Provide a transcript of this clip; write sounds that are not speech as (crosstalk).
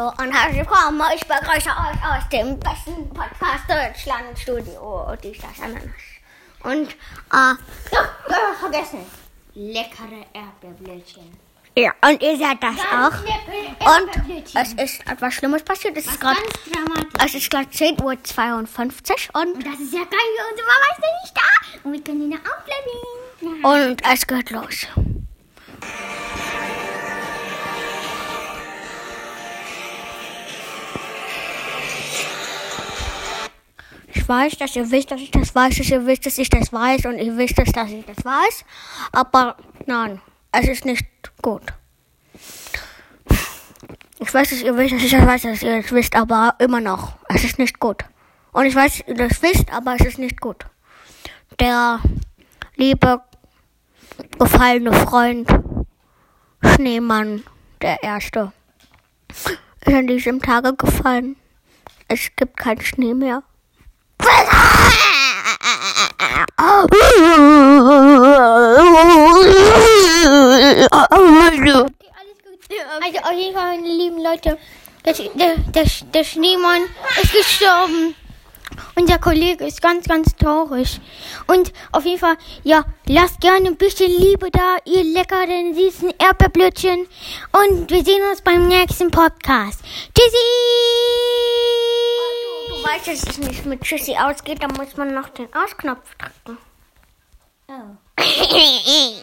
Hallo und herzlich willkommen. Ich begrüße euch aus dem besten Podcast Deutschland Studio. Die Stadt Ananas. Und, äh, ja, vergessen. Leckere Erdbeerblödchen. Ja, und ihr seid das auch. leckere Und es ist etwas Schlimmes passiert. Es ist gerade Ganz es ist gerade 10.52 Uhr und, Und das ist ja geil, unsere Mama ist ja nicht da. Und wir können ihn aufbleiben. Ja. und es geht los. Weiß, dass ihr wisst, dass ich das weiß, dass ihr wisst, dass ich das weiß und ihr wisst, dass ich das weiß. Aber nein, es ist nicht gut. Ich weiß, dass ihr wisst, dass ich das weiß, dass ihr das wisst, aber immer noch. Es ist nicht gut. Und ich weiß, dass ihr das wisst, aber es ist nicht gut. Der liebe, gefallene Freund Schneemann, der Erste, ist an diesem Tage gefallen. Es gibt keinen Schnee mehr. Also auf jeden Fall, meine lieben Leute, der, der, der, der Schneemann ist gestorben. Unser Kollege ist ganz, ganz traurig. Und auf jeden Fall, ja, lasst gerne ein bisschen Liebe da, ihr leckeren, süßen Erdbeerblödchen. Und wir sehen uns beim nächsten Podcast. Tschüssi! Dass es nicht mit Tschüssi ausgeht, da muss man noch den Ausknopf drücken. Oh. (laughs)